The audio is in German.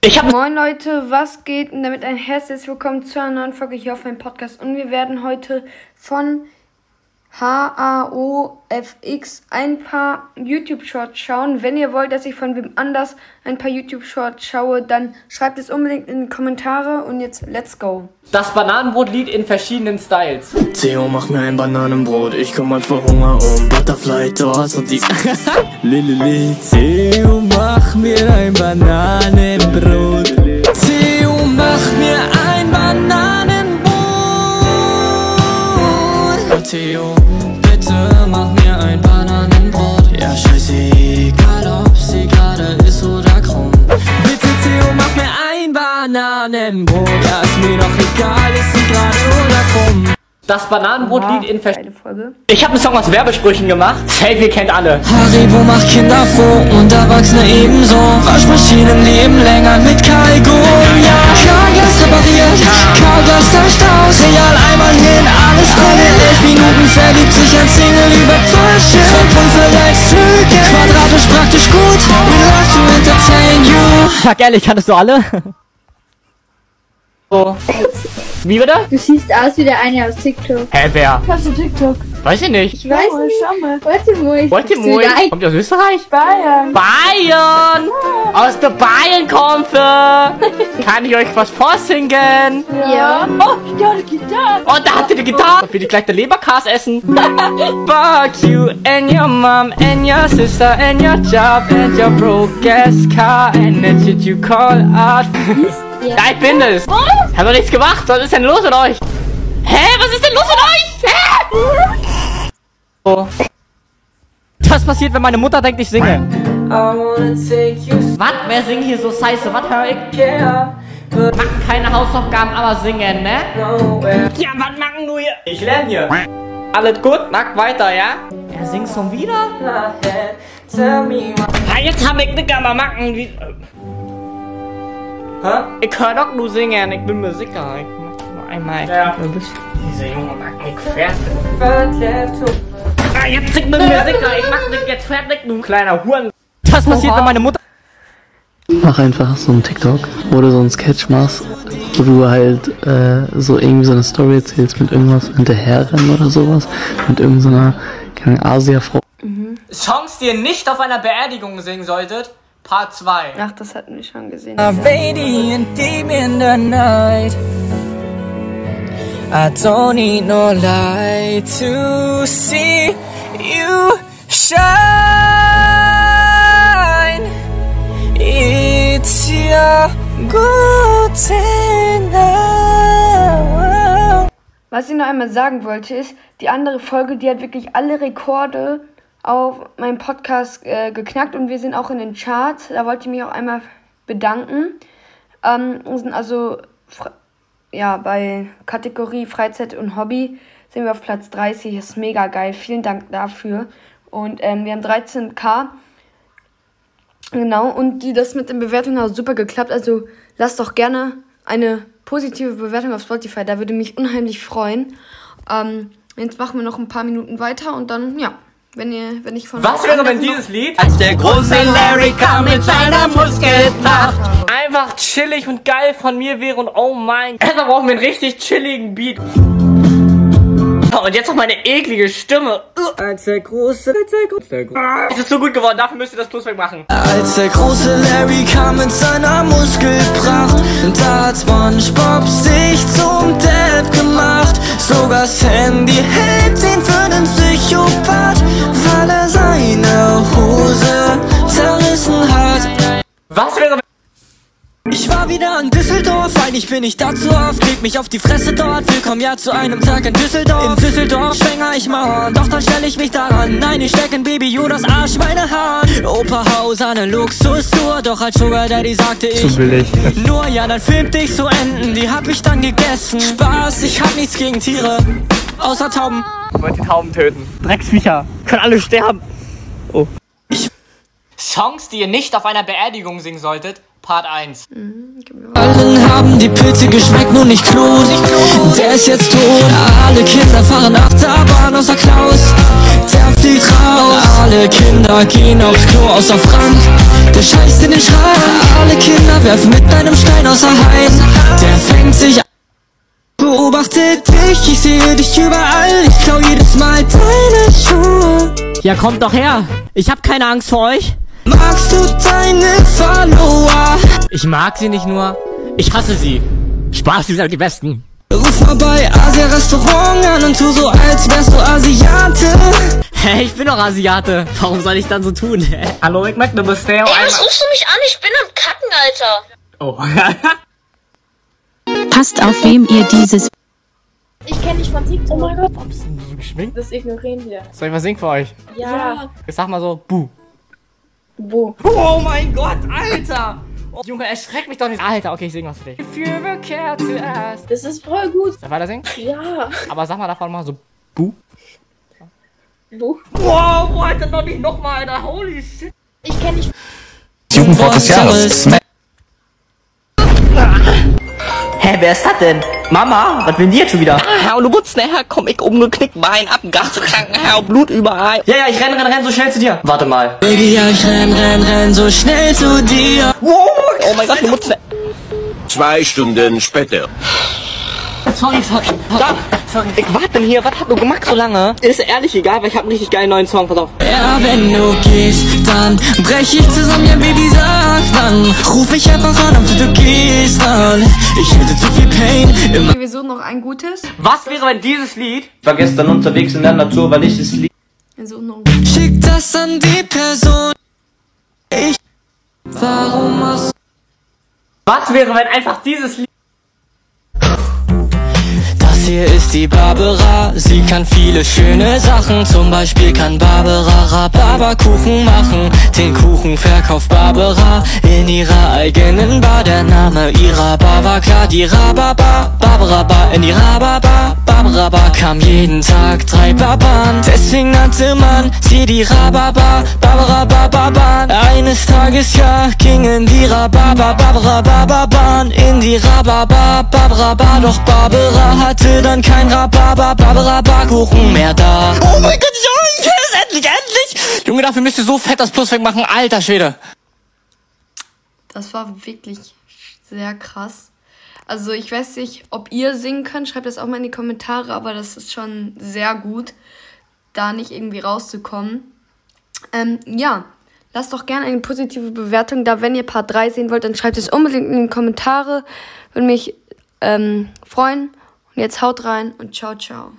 Ich habe Moin Leute, was geht? Und damit ein herzliches Willkommen zu einer neuen Folge hier auf meinem Podcast. Und wir werden heute von HAOFX ein paar YouTube-Shorts schauen. Wenn ihr wollt, dass ich von wem anders ein paar YouTube-Shorts schaue, dann schreibt es unbedingt in die Kommentare. Und jetzt, let's go. das Bananenbrotlied in verschiedenen Styles. Theo, mach mir ein Bananenbrot, ich komm mal vor Hunger um Butterfly Toast und die Lilili Theo, mach mir ein Bananenbrot Theo, bitte mach mir ein Bananenbrot Ja, scheißegal, ob sie gerade ist oder krumm Bitte Theo, mach mir ein Bananenbrot Ja, ist mir doch egal, ist sie gerade oder krumm Das Bananenbrotlied in verschiedenen. Geile Folge. Ich habe einen Song aus Werbesprüchen gemacht. Safe, ihr kennt alle. Haribo macht Kinder froh und Erwachsene ebenso. Waschmaschinen leben länger mit Kalgon. Ja, Kargas repariert, Kargas tauscht aus. Minuten verliebt sich ein Single über Bullshit. Lügen. Quadratisch praktisch gut. We love to entertain you. Sag ehrlich, kanntest du alle? so. Wie bitte? Du siehst aus wie der eine aus TikTok. Hä, wer? Hast du TikTok? Weiß ich nicht. Ich weiß nicht. Schau mal. Warte mal. ich Wollt ihr guck's mir wohl? wieder ein. Kommt ihr aus Österreich? Bayern. Bayern! Aus der Bayern-Konfe! Kann ich euch was vorsingen? Ja. Oh, ja, die Gitarre. Und da habt ihr die Gitarre. Will ich gleich der Leberkas essen? Fuck you and your mom and your sister and your job and your broke ass car and that shit you call art. Ja. Ich bin es. Hab doch nichts gemacht. Was ist denn los mit euch? Hä? Was ist denn los mit euch? Hä? So. Das passiert, wenn meine Mutter denkt, ich singe. Was? Wer singt hier so scheiße? Was hör ich? Machen keine Hausaufgaben, aber singen, ne? Ja, was machen du hier? Ich lerne hier. Alles gut? Mach weiter, ja? Er singt schon wieder? Ah, jetzt hab ich nicht mal machen. Wie... Hä? Ich hör doch nur singen, ich bin mir sicher. Ich mach nur einmal. Ja. Dieser Junge macht mich fertig. Ah, jetzt ich bin mir sicher, ich mach dich jetzt fertig, du kleiner Huren. Das passiert, wenn meine Mutter... Mach einfach so einen TikTok, wo du so einen Sketch machst, wo du halt äh, so irgendwie so eine Story erzählst mit irgendwas hinterherrennen oder sowas, mit irgendeiner so Asia-Frau. Songs, die ihr nicht auf einer Beerdigung singen solltet, Part 2. Ach, das hatten wir schon gesehen. Radiant deep in the night. I don't need no light to see you shine. Was ich noch einmal sagen wollte, ist, die andere Folge, die hat wirklich alle Rekorde auf meinem Podcast äh, geknackt und wir sind auch in den Charts. Da wollte ich mich auch einmal bedanken. Ähm, sind also ja, bei Kategorie Freizeit und Hobby sind wir auf Platz 30. Ist mega geil. Vielen Dank dafür. Und ähm, wir haben 13k. Genau, und die, das mit den Bewertungen hat super geklappt. Also lasst doch gerne eine positive Bewertung auf Spotify. Da würde mich unheimlich freuen. Ähm, jetzt machen wir noch ein paar Minuten weiter und dann, ja, wenn ihr, wenn ich von Was wäre, wenn dieses Lied Als der große Larry kam mit seiner Muskelpracht. einfach chillig und geil von mir wäre und oh mein Gott, da brauchen wir einen richtig chilligen Beat. Und jetzt noch meine eklige Stimme. Als der große, als der große, Es ist so gut geworden, dafür müsst ihr das Plus wegmachen. Als der große Larry kam mit seiner Muskelpracht, da hat SpongeBob sich zum Depp gemacht. Sogar Sandy hält ihn für den Psychopath, weil er seine Hose zerrissen hat. Was wäre, Ich war wieder in Düsseldorf, eigentlich bin ich da zu oft. Leg mich auf die Fresse dort, willkommen ja zu einem Tag in Düsseldorf. In Düsseldorf schwänger ich Mauern, doch dann stell ich mich daran. Nein, ich steck in Baby Jodas Arsch meine Haaren. Operhaus, eine Luxustour, doch als Sugar Daddy sagte ich. billig. Nur ja, dann filmt ich so Enten, die hab ich dann gegessen. Spaß, ich hab nichts gegen Tiere, außer Tauben. Ich wollte die Tauben töten? Drecksviecher. Können alle sterben. Oh. Songs, die ihr nicht auf einer Beerdigung singen solltet, Part 1. Allen haben die Pilze geschmeckt, nur nicht Klo. Der ist jetzt tot. Alle Kinder fahren Achterbahn außer Klaus. Der fliegt raus. Alle Kinder gehen aufs Klo außer Frank. Der scheißt in den Schrank. Alle Kinder werf mit deinem Stein außer Heim. Der fängt sich an. Beobachte dich, ich sehe dich überall. Ich klau jedes Mal deine Schuhe. Ja, kommt doch her. Ich hab keine Angst vor euch. Magst du deine Follower? Ich mag sie nicht nur. Ich hasse sie. Spaß, sie sind die Besten. Ruf mal bei Asia Restaurant an und tu so, als wärst du Asiate. Hä, ich bin doch Asiate. Warum soll ich dann so tun? Hallo, ich möchte eine Bestellung. Ey, was rufst du mich an? Ich bin am Kacken, Alter. Oh. Passt auf, wem ihr dieses Ich kenne dich von TikTok. Oh mein Gott. Warum bist du denn so geschminkt? Das ignorieren wir. Soll ich was singen für euch? Ja. Ich sag mal so, buh. Wo? Oh mein Gott, Alter! Oh, Junge, erschreck mich doch nicht. Alter, okay, ich sing was für dich. If you ever care to ask. Das ist voll gut. Soll ich weiter singen? Ja. Aber sag mal davon mal so, buh. Wo? Wow, Alter, noch nicht nochmal, Alter. Holy shit. Ich kenne dich. Jugendwort des Jahres. Wer ist das denn? Mama, was will die jetzt schon wieder? Herr, du Gutz, nachher komm ich umgeknickt, Bein ab, zu kranken, Herr, Blut überall. Ja, ja, ich renn, renn, renn so schnell zu dir. Warte mal. Baby, ja, ich renn, renn, renn so schnell zu dir. Wow, oh mein Gott, du Mutz, Zwei Stunden später. Sorry, sorry. Da, sorry. Ich warte denn hier, was hast du gemacht so lange? Ist ehrlich egal, weil ich hab einen richtig geilen neuen Song, pass auf. Ja, wenn du gehst, dann brech ich zusammen, ja, Baby, sag wann. Ruf ich einfach an, ob du gehst an. Ich hätte zu viel Pain immer. Wir suchen noch ein gutes. Was wäre, wenn dieses Lied Ich war gestern unterwegs in der Natur, weil ich es lieb. Wir suchen noch ein Schick das an die Person. Ich. Warum machst Was wäre, wenn einfach dieses Lied hier ist die Barbara, sie kann viele schöne Sachen. Zum Beispiel kann Barbara Rhabarberkuchen machen. Den Kuchen verkauft Barbara in ihrer eigenen Bar. Der Name ihrer Bar war klar, die Rhabarber. Barbara Bar in die Rhabarber. Barbara Bar kam jeden Tag drei Barbaren. Deswegen nannte man sie die Rhabarber. Barbara Barbarbahn. Eines Tages ja gingen die Rhabarber. Barbara Barbarbahn in die Rhabarber. Barbara Bar, doch Barbara hatte dann kein Rhabarber. Barbara Barkuchen mehr da. Oh mein Gott, ja, yes, endlich, endlich! Junge, dafür müsst ihr so fett das Plus wegmachen, alter Schwede. Das war wirklich sehr krass. Also ich weiß nicht, ob ihr singen könnt, schreibt das auch mal in die Kommentare, aber das ist schon sehr gut, da nicht irgendwie rauszukommen. Ähm, ja, lasst doch gerne eine positive Bewertung da. Wenn ihr Part 3 sehen wollt, dann schreibt es unbedingt in die Kommentare. Würde mich ähm, freuen. Und jetzt haut rein und ciao, ciao.